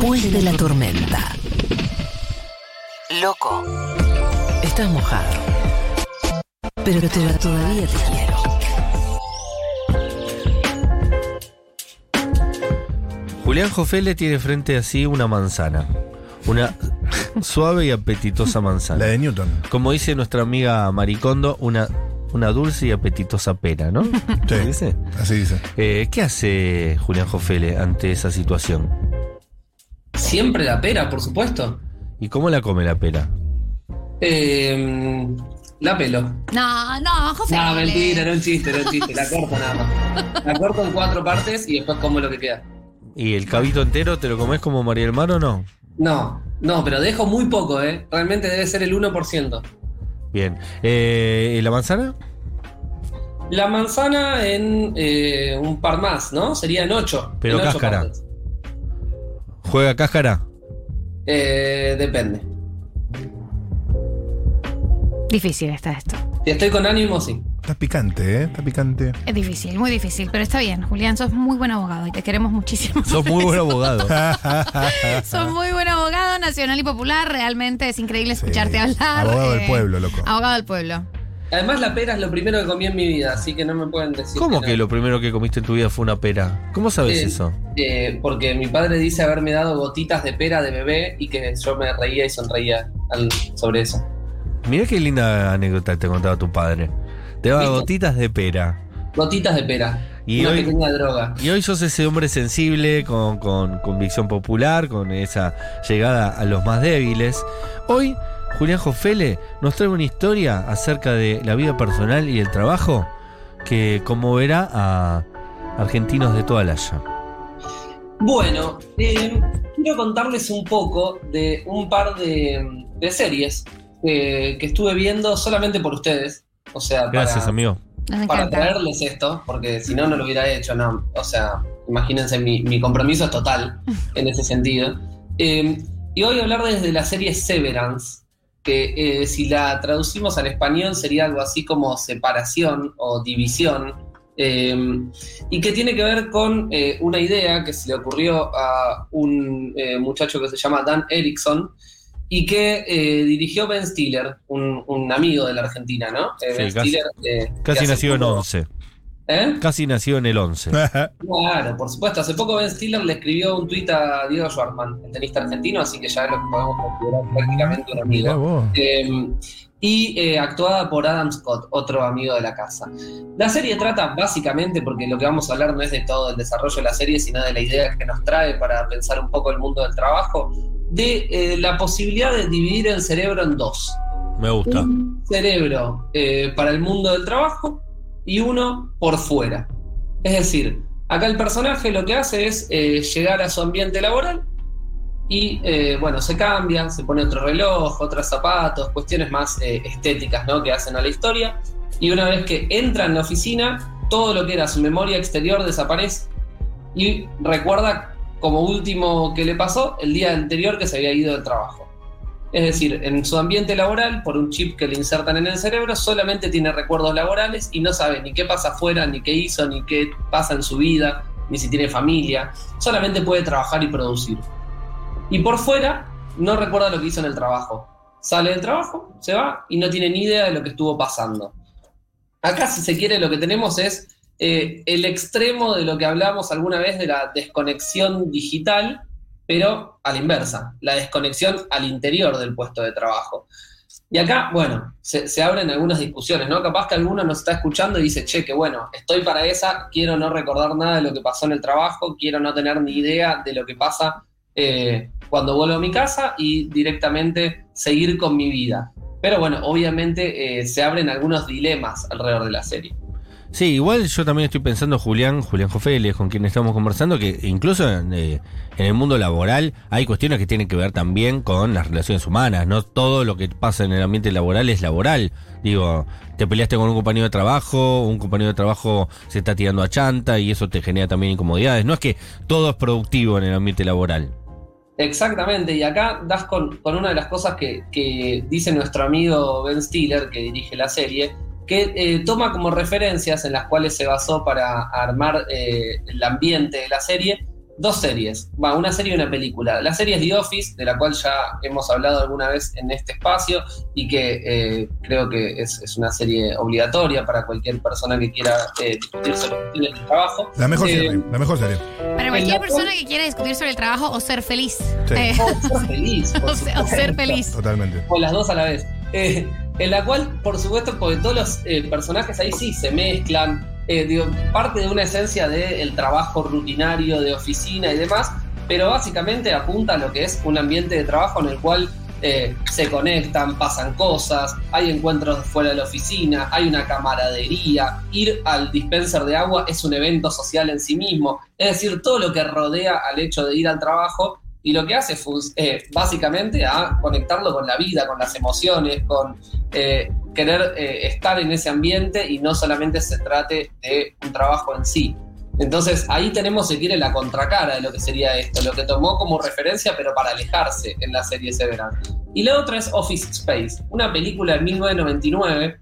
Después de la tormenta. Loco. Estás mojado. Pero te- todavía te quiero. Julián Jofele tiene frente así una manzana. Una suave y apetitosa manzana. La de Newton. Como dice nuestra amiga Maricondo, una, una dulce y apetitosa pera, ¿no? Sí. dice? Así dice. Eh, ¿Qué hace Julián Jofele ante esa situación? Siempre la pera, por supuesto. ¿Y cómo la come la pera? Eh, la pelo. No, no, José. No, mentira, era un chiste, era un chiste. La corto nada más. La corto en cuatro partes y después como lo que queda. ¿Y el cabito entero te lo comes como María del Mar o no? No, no, pero dejo muy poco, ¿eh? Realmente debe ser el 1%. Bien. Eh, ¿y ¿La manzana? La manzana en eh, un par más, ¿no? Sería en 8. Pero cáscara. ¿Juega cáscara? Eh, depende. Difícil está esto. Si estoy con ánimo, sí. Está picante, ¿eh? Está picante. Es difícil, muy difícil, pero está bien. Julián, sos muy buen abogado y te queremos muchísimo. Sos muy buen abogado. sos muy buen abogado, nacional y popular. Realmente es increíble escucharte Sí. hablar. Abogado del eh, pueblo, loco. Abogado del pueblo. Además, la pera es lo primero que comí en mi vida, así que no me pueden decir. ¿Cómo que lo primero que comiste en tu vida fue una pera? ¿Cómo sabes Eh, eso? eh, porque mi padre dice haberme dado gotitas de pera de bebé y que yo me reía y sonreía al- sobre eso. Mirá qué linda anécdota te contaba tu padre. Te daba gotitas de pera. Gotitas de pera. Y una hoy- pequeña droga. Y hoy sos ese hombre sensible, con, con convicción popular, con esa llegada a los más débiles. Hoy, Julián Jofele nos trae una historia acerca de la vida personal y el trabajo que conmoverá a argentinos de toda la haya. Bueno, eh, quiero contarles un poco de un par de, de series eh, que estuve viendo solamente por ustedes. O sea, Gracias, para, amigo. Para traerles esto, porque si no, no lo hubiera hecho, no. O sea, imagínense, mi, mi compromiso es total en ese sentido. Eh, y voy a hablar desde la serie Severance, que eh, si la traducimos al español sería algo así como separación o división, eh, y que tiene que ver con eh, una idea que se le ocurrió a un eh, muchacho que se llama Dan Erickson y que eh, dirigió Ben Stiller, un, un amigo de la Argentina, ¿no? Eh, Sí, ben casi- Stiller, Casi nació en poco- 11. ¿Eh? Casi nació en el 11. Claro, por supuesto. Hace poco Ben Stiller le escribió un tuit a Diego Schwartzman, el tenista argentino, así que ya es lo que podemos considerar prácticamente un amigo. Eh, y eh, actuada por Adam Scott, otro amigo de la casa. La serie trata básicamente, porque lo que vamos a hablar no es de todo el desarrollo de la serie, sino de la idea que nos trae para pensar un poco el mundo del trabajo, de eh, la posibilidad de dividir el cerebro en dos Me gusta. un cerebro eh, para el mundo del trabajo y uno por fuera. Es decir, acá el personaje lo que hace es eh, llegar a su ambiente laboral y, eh, bueno, se cambia, se pone otro reloj, otros zapatos, cuestiones más eh, estéticas ¿no? que hacen a la historia. Y una vez que entra en la oficina, todo lo que era su memoria exterior desaparece y recuerda como último que le pasó el día anterior que se había ido del trabajo. Es decir, en su ambiente laboral, por un chip que le insertan en el cerebro, solamente tiene recuerdos laborales y no sabe ni qué pasa afuera, ni qué hizo, ni qué pasa en su vida, ni si tiene familia. Solamente puede trabajar y producir. Y por fuera, no recuerda lo que hizo en el trabajo. Sale del trabajo, se va y no tiene ni idea de lo que estuvo pasando. Acá, si se quiere, lo que tenemos es eh, el extremo de lo que hablamos alguna vez de la desconexión digital, pero a la inversa, la desconexión al interior del puesto de trabajo. Y acá, bueno, se, se abren algunas discusiones, ¿no? Capaz que alguno nos está escuchando y dice, che, que bueno, estoy para esa, quiero no recordar nada de lo que pasó en el trabajo, quiero no tener ni idea de lo que pasa eh, cuando vuelvo a mi casa y directamente seguir con mi vida. Pero bueno, obviamente eh, se abren algunos dilemas alrededor de la serie. Sí, igual yo también estoy pensando, Julián, Julián Jofeles, con quien estamos conversando, que incluso en, eh, en el mundo laboral hay cuestiones que tienen que ver también con las relaciones humanas. No todo lo que pasa en el ambiente laboral es laboral. Digo, te peleaste con un compañero de trabajo, un compañero de trabajo se está tirando a chanta y eso te genera también incomodidades. No es que todo es productivo en el ambiente laboral. Exactamente, y acá das con, con una de las cosas que, que dice nuestro amigo Ben Stiller, que dirige la serie, que eh, toma como referencias en las cuales se basó para armar eh, el ambiente de la serie dos series, va, una serie y una película. La serie es The Office, de la cual ya hemos hablado alguna vez en este espacio y que eh, creo que es, es una serie obligatoria para cualquier persona que quiera eh, discutir sobre el trabajo. La mejor Eh, serie, la mejor serie. Para cualquier persona que quiera discutir sobre el trabajo o ser feliz. Sí. Eh, o ser feliz. o, o ser feliz. Totalmente. O las dos a la vez. En la cual, por supuesto, porque todos los eh, personajes ahí sí se mezclan, eh, parte de una esencia del trabajo rutinario de oficina y demás, pero básicamente apunta a lo que es un ambiente de trabajo en el cual eh, se conectan, pasan cosas, hay encuentros fuera de la oficina, hay una camaradería, ir al dispenser de agua es un evento social en sí mismo, es decir, todo lo que rodea al hecho de ir al trabajo y lo que hace es eh, básicamente a conectarlo con la vida, con las emociones, con eh, querer eh, estar en ese ambiente y no solamente se trate de un trabajo en sí. Entonces ahí tenemos, si quiere, la contracara de lo que sería esto, lo que tomó como referencia, pero para alejarse en la serie Severance. Y la otra es Office Space, una película de 1999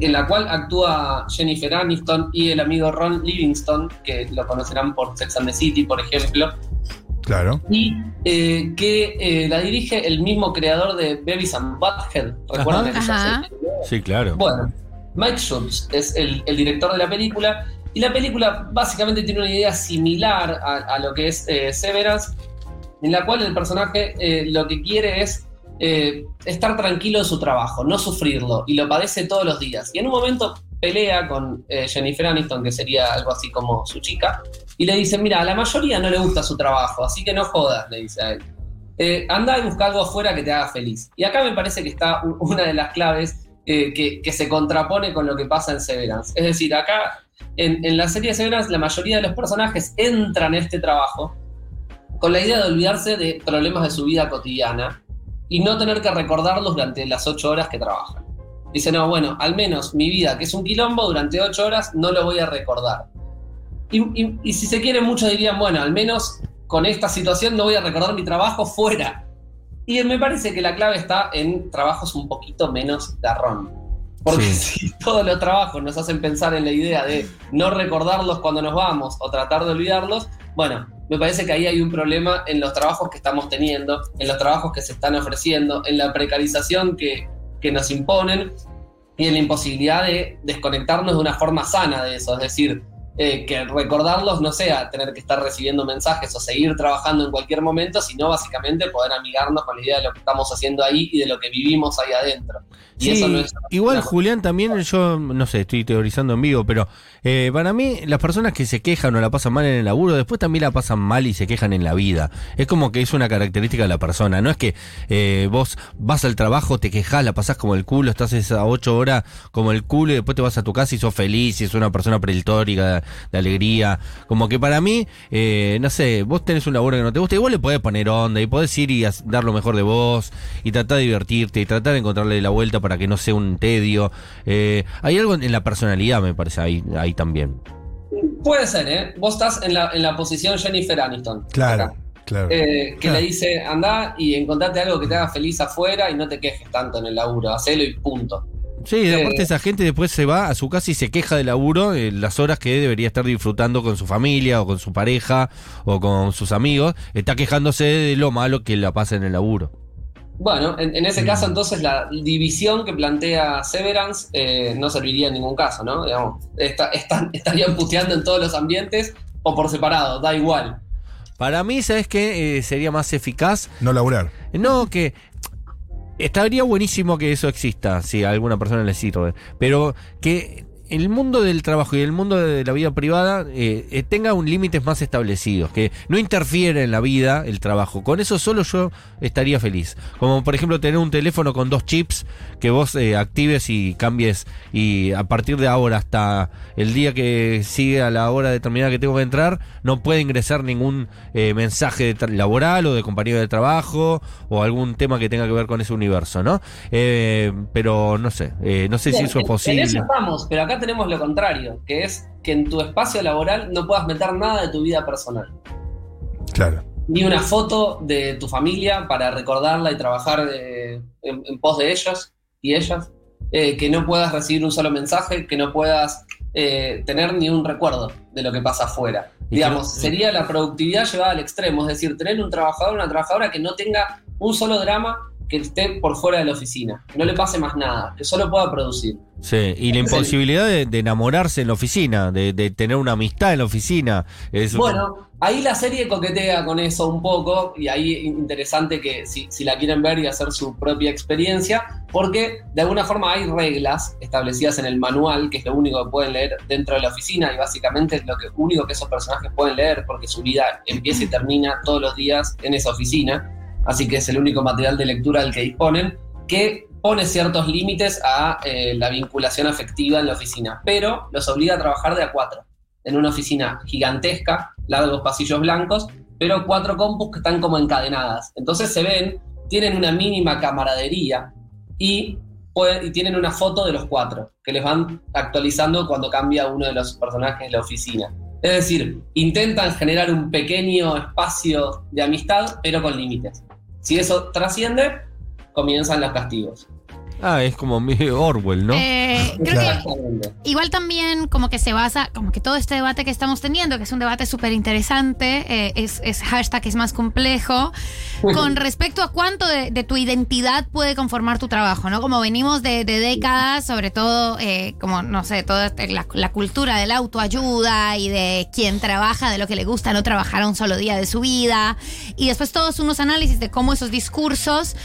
en la cual actúa Jennifer Aniston y el amigo Ron Livingston, que lo conocerán por Sex and the City, por ejemplo, Claro. y eh, que eh, la dirige el mismo creador de Babies and Butthead. ¿Recuerdan Ajá. esa Ajá. serie? Sí, claro. Bueno, Mike Schultz es el, el director de la película y la película básicamente tiene una idea similar a, a lo que es eh, Severance, en la cual el personaje eh, lo que quiere es eh, estar tranquilo en su trabajo, no sufrirlo, y lo padece todos los días. Y en un momento pelea con eh, Jennifer Aniston, que sería algo así como su chica, y le dice, mira, a la mayoría no le gusta su trabajo, así que no jodas, le dice a él. Eh, anda y busca algo afuera que te haga feliz. Y acá me parece que está una de las claves eh, que, se contrapone con lo que pasa en Severance. Es decir, acá en, en la serie de Severance la mayoría de los personajes entran en este trabajo con la idea de olvidarse de problemas de su vida cotidiana y no tener que recordarlos durante las ocho horas que trabajan. Dice, no, bueno, al menos mi vida, que es un quilombo, durante ocho horas no lo voy a recordar. Y, y- y si se quiere, muchos dirían, bueno, al menos con esta situación no voy a recordar mi trabajo fuera. Y me parece que la clave está en trabajos un poquito menos garrón. Porque Sí. si todos los trabajos nos hacen pensar en la idea de no recordarlos cuando nos vamos o tratar de olvidarlos, bueno, me parece que ahí hay un problema en los trabajos que estamos teniendo, en los trabajos que se están ofreciendo, en la precarización que, que nos imponen y en la imposibilidad de desconectarnos de una forma sana de eso. Es decir, eh, que recordarlos no sea tener que estar recibiendo mensajes o seguir trabajando en cualquier momento, sino básicamente poder amigarnos con la idea de lo que estamos haciendo ahí y de lo que vivimos ahí adentro. Y Sí, eso no es igual Julián también, yo no sé, estoy teorizando en vivo, pero eh, para mí las personas que se quejan o la pasan mal en el laburo, después también la pasan mal y se quejan en la vida. Es como que es una característica de la persona, no es que eh, vos vas al trabajo, te quejas, la pasás como el culo, estás esas ocho horas como el culo y después te vas a tu casa y sos feliz y es una persona prehistórica de, alegría. Como que para mí, eh, no sé, vos tenés un laburo que no te gusta, igual le podés poner onda y podés ir y dar lo mejor de vos y tratar de divertirte y tratar de encontrarle la vuelta para que no sea un tedio. Eh, hay algo en la personalidad, me parece, ahí, ahí también. Puede ser, ¿eh? Vos estás en la, en la posición Jennifer Aniston. Claro, acá. claro. Eh, que Claro. le dice, anda y encontrate algo que te haga feliz afuera y no te quejes tanto en el laburo, hacelo y punto. Sí, de Eh, aparte esa gente después se va a su casa y se queja del laburo en las horas que debería estar disfrutando con su familia o con su pareja o con sus amigos. Está quejándose de lo malo que la pasa en el laburo. Bueno, en, en ese caso entonces la división que plantea Severance eh, no serviría en ningún caso, ¿no? Digamos, está- estarían puteando en todos los ambientes o por separado, da igual. Para mí, ¿sabes qué? Eh, sería más eficaz. No laburar. No, que estaría buenísimo que eso exista, si a alguna persona le sirve. Pero que el mundo del trabajo y el mundo de la vida privada eh, eh, tenga un límites más establecidos, que no interfiera en la vida el trabajo. Con eso solo yo estaría feliz. Como por ejemplo tener un teléfono con dos chips que vos eh, actives y cambies y a partir de ahora hasta el día que sigue a la hora determinada que tengo que entrar, no puede ingresar ningún eh, mensaje laboral o de compañero de trabajo o algún tema que tenga que ver con ese universo, ¿no? Eh, pero no sé, eh, no sé si eso es posible. En eso estamos, pero acá tenemos lo contrario, que es que en tu espacio laboral no puedas meter nada de tu vida personal. Claro. Ni una foto de tu familia para recordarla y trabajar eh, en, en pos de ellos y ellas. Eh, que no puedas recibir un solo mensaje, que no puedas eh, tener ni un recuerdo de lo que pasa afuera. Digamos, creo- sería la productividad llevada al extremo, es decir, tener un trabajador, una trabajadora que no tenga un solo drama que esté por fuera de la oficina, que no le pase más nada, que solo pueda producir. Sí, y la imposibilidad de, de enamorarse en la oficina, de, de tener una amistad en la oficina. Es Bueno, ahí la serie coquetea con eso un poco y ahí interesante que si, si la quieren ver y hacer su propia experiencia, porque de alguna forma hay reglas establecidas en el manual, que es lo único que pueden leer dentro de la oficina y básicamente es lo que, único que esos personajes pueden leer porque su vida empieza y termina todos los días en esa oficina, así que es el único material de lectura del que disponen, que pone ciertos límites a eh, la vinculación afectiva en la oficina, pero los obliga a trabajar de a cuatro en una oficina gigantesca, largos pasillos blancos, pero cuatro compus que están como encadenadas. Entonces se ven, tienen una mínima camaradería y, y tienen una foto de los cuatro, que les van actualizando cuando cambia uno de los personajes de la oficina. Es decir, intentan generar un pequeño espacio de amistad, pero con límites. Si eso trasciende, comienzan los castigos. Ah, es como Orwell, ¿no? Eh, creo que. Igual también como que se basa, como que todo este debate que estamos teniendo, que es un debate súper interesante, eh, es, es hashtag es más complejo, con respecto a cuánto de, de tu identidad puede conformar tu trabajo, ¿no? Como venimos de, de décadas, sobre todo, eh, como, no sé, toda este- la, la cultura de la autoayuda y de quien trabaja de lo que le gusta, no trabajar un solo día de su vida, y después todos unos análisis de cómo esos discursos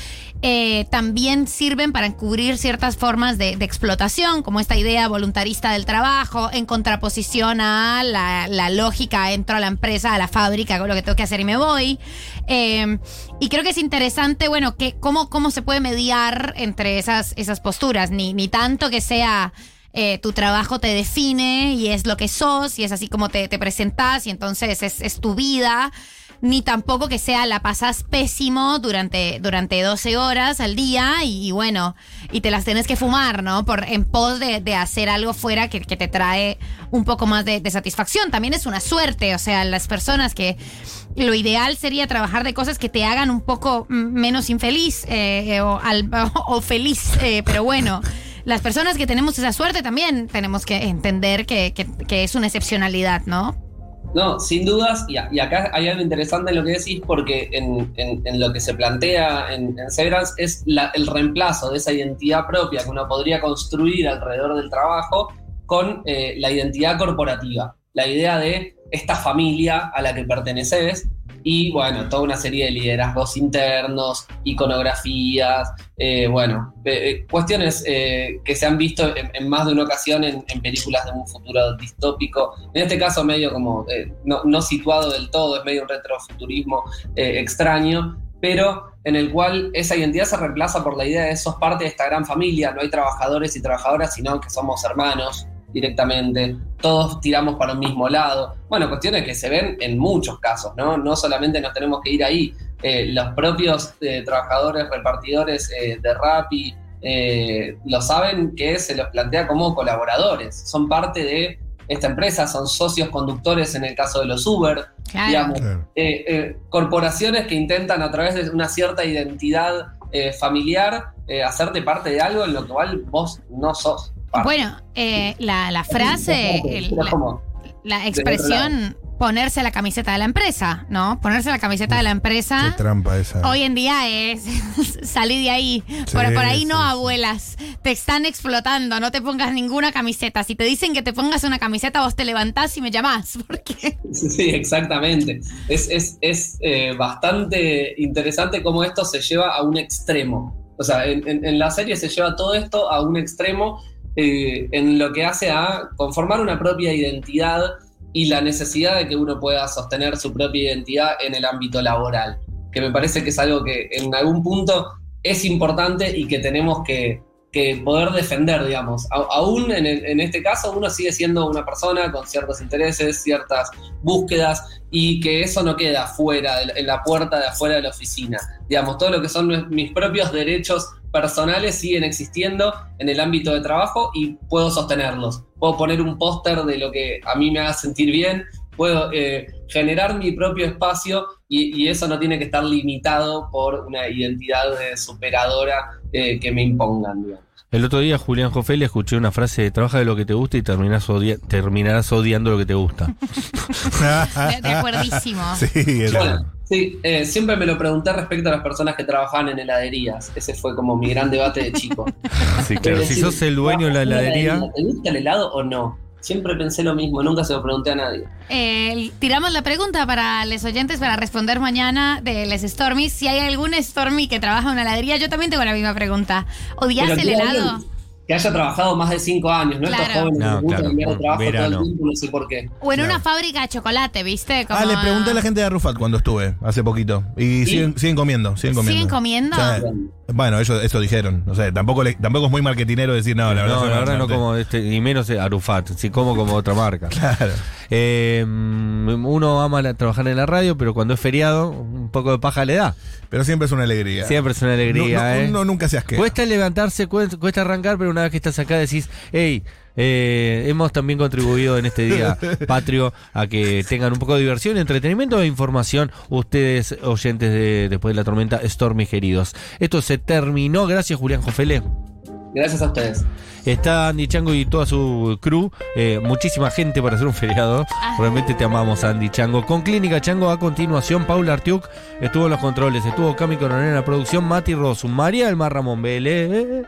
eh, también sirven para encubrir ciertas formas de, explotación, como esta idea voluntarista del trabajo, en contraposición a la, la lógica, entro a la empresa, a la fábrica, hago lo que tengo que hacer y me voy. Eh, y creo que es interesante, bueno, que cómo, cómo se puede mediar entre esas, esas posturas, ni, ni tanto que sea... eh, tu trabajo te define y es lo que sos y es así como te, te presentás y entonces es, es tu vida ni tampoco que sea la pasás pésimo durante, durante 12 horas al día y, bueno, y te las tenés que fumar, ¿no? Por, en pos de, de hacer algo fuera que, que te trae un poco más de, satisfacción. También es una suerte, o sea, las personas que lo ideal sería trabajar de cosas que te hagan un poco menos infeliz eh, o, al- o feliz, eh, pero bueno. Las personas que tenemos esa suerte también tenemos que entender que- que es una excepcionalidad, ¿no? No, sin dudas, y, acá hay algo interesante en lo que decís, porque en lo que se plantea en, en Severance es la- el reemplazo de esa identidad propia que uno podría construir alrededor del trabajo con eh, la identidad corporativa, la idea de esta familia a la que perteneces y bueno, toda una serie de liderazgos internos, iconografías, eh, bueno, eh, eh, cuestiones eh, que se han visto en, en más de una ocasión en, en películas de un futuro distópico, en este caso medio como eh, no, no situado del todo, es medio un retrofuturismo eh, extraño, pero en el cual esa identidad se reemplaza por la idea de sos parte de esta gran familia, no hay trabajadores y trabajadoras, sino que somos hermanos directamente, todos tiramos para un mismo lado. Bueno, cuestiones que se ven en muchos casos, ¿no? No solamente nos tenemos que ir ahí, eh, los propios eh, trabajadores, repartidores eh, de Rappi, eh, lo saben que se los plantea como colaboradores, son parte de esta empresa, son socios conductores en el caso de los Uber, Claro. digamos, Claro. eh, eh, corporaciones que intentan a través de una cierta identidad eh, familiar eh, hacerte parte de algo en lo cual vos no sos parte. Bueno, eh, la, la frase, el- la, expresión ponerse la camiseta de la empresa, ¿no? Ponerse la camiseta de la Qué empresa. trampa esa. Hoy en día es salir de ahí. Sí, por, por ahí no, sí. abuelas. Te están explotando. No te pongas ninguna camiseta. Si te dicen que te pongas una camiseta, vos te levantás y me llamás. Porque Sí, exactamente. Es, es, es eh, bastante interesante cómo esto se lleva a un extremo. O sea, en, en- en la serie se lleva todo esto a un extremo eh, en lo que hace a conformar una propia identidad y la necesidad de que uno pueda sostener su propia identidad en el ámbito laboral. Que me parece que es algo que en algún punto es importante y que tenemos que, poder defender, digamos. A- aún en, en este caso uno sigue siendo una persona con ciertos intereses, ciertas búsquedas y que eso no queda fuera, en la puerta de afuera de la oficina. Digamos, todo lo que son mis propios derechos personales siguen existiendo en el ámbito de trabajo y puedo sostenerlos. Puedo poner un póster de lo que a mí me haga sentir bien, puedo eh, generar mi propio espacio y, y eso no tiene que estar limitado por una identidad eh, superadora eh, que me impongan, digamos. El otro día Julián Jofeli escuché una frase, trabaja de lo que te gusta y terminás odia- terminarás odiando lo que te gusta. De, de acuerdísimo. sí, era- Bueno, sí, eh, siempre me lo pregunté respecto a las personas que trabajaban en heladerías. Ese fue como mi gran debate de chico. Sí, claro. Si sos el dueño de la ¿trabajas en una heladería, ¿Te gusta el helado o no? Siempre pensé lo mismo, nunca se lo pregunté a nadie. Eh, tiramos la pregunta para los oyentes para responder mañana de les Stormy. Si hay algún Stormy que trabaja en una heladería, yo también tengo la misma pregunta. ¿Odias el helado? alguien Que haya trabajado más de cinco años, ¿no? Estos Claro. jóvenes No, que claro, cambiar de un trabajo todo verano. el tiempo, no sé por qué. O en una fábrica de chocolate, ¿viste? Como- Ah, le pregunté a la gente de Rufat cuando estuve, hace poquito. Y siguen, siguen comiendo, siguen comiendo. ¿Siguen comiendo? O sea, bueno, ellos eso dijeron. O sea, tampoco, le- tampoco es muy marketinero decir, no, la verdad. no, la verdad no como este, ni menos Arufat, sí como como otra marca. Claro. Eh, mm, uno ama la- trabajar en la radio, pero cuando es feriado, un poco de paja le da. Pero siempre es una alegría. Siempre es una alegría, No, no, ¿eh? Uno nunca se asquea. Cuesta levantarse, cuesta, cuesta arrancar, pero una vez que estás acá decís, hey, eh, hemos también contribuido en este día patrio a que tengan un poco de diversión, entretenimiento e información ustedes, oyentes de Después de la Tormenta, Stormy queridos. Esto se terminó, gracias Julián Jofele. Gracias a ustedes. Está Andy Chango y toda su crew, eh, muchísima gente para hacer un feriado. Realmente te amamos, Andy Chango. Con Clínica Chango a continuación, Paula Artiuk estuvo en los controles, estuvo Cami Coronel en la producción, Mati Rosu, María del Mar Ramón Vélez.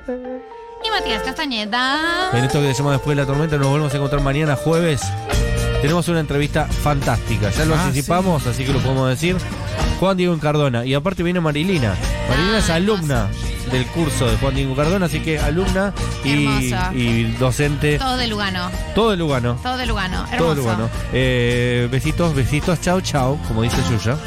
Y Matías Castañeda. En esto que se llama Después de la Tormenta, nos volvemos a encontrar mañana jueves. Tenemos una entrevista fantástica, ya lo Ah, anticipamos, así que lo podemos decir. Juan Diego Cardona, y aparte viene Marilina. Marilina es alumna del curso de Juan Diego Cardona, así que alumna y, docente, Todo de Lugano. todo de Lugano. Todo de Lugano. Hermoso. Todo Lugano. Eh, besitos, besitos, chao, chao, como dice Yuya.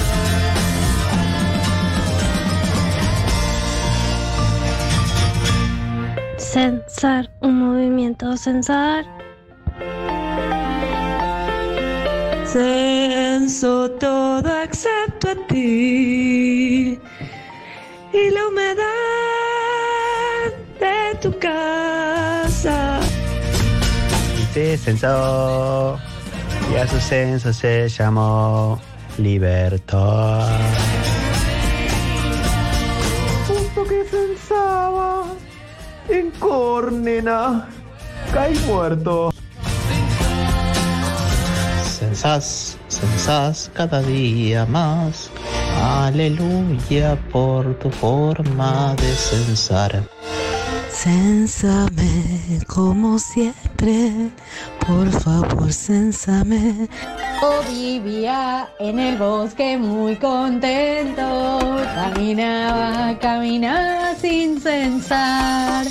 Censar, un movimiento censar. Censo todo excepto a ti y la humedad de tu casa. Se censó y a su censo se llamó Libertad. Justo que pensaba en Córnena, caí muerto. Censás, censás cada día más. Aleluya por tu forma de censar. Cénsame como siempre, por favor, cénsame. O vivía en el bosque muy contento, caminaba, caminaba sin censar.